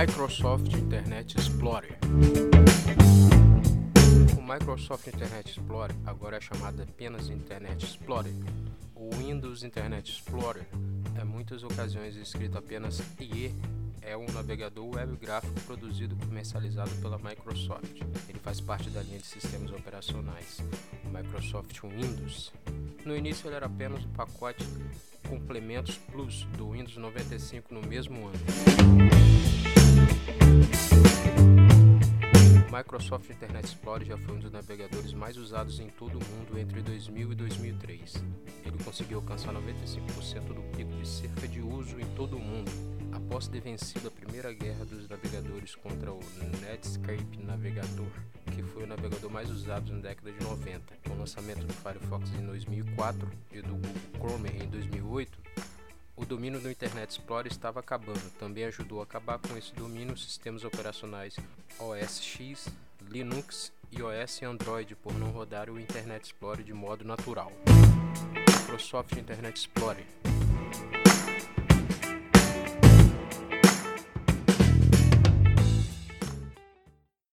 Microsoft Internet Explorer. O Microsoft Internet Explorer agora é chamado apenas Internet Explorer. O Windows Internet Explorer é muitas ocasiões escrito apenas IE é um navegador web gráfico produzido e comercializado pela Microsoft. Ele faz parte da linha de sistemas operacionais Microsoft Windows. No início ele era apenas o pacote Complementos Plus do Windows 95 no mesmo ano. Microsoft Internet Explorer já foi um dos navegadores mais usados em todo o mundo entre 2000 e 2003. Ele conseguiu alcançar 95% do pico de cerca de uso em todo o mundo Após ter vencido a primeira guerra dos navegadores contra o Netscape Navegador, que foi o navegador mais usado na década de 90, com o lançamento do Firefox em 2004 e do Google Chrome em 2008, o domínio do Internet Explorer estava acabando. Também ajudou a acabar com esse domínio os sistemas operacionais OS X, Linux, iOS e Android por não rodar o Internet Explorer de modo natural. Microsoft Internet Explorer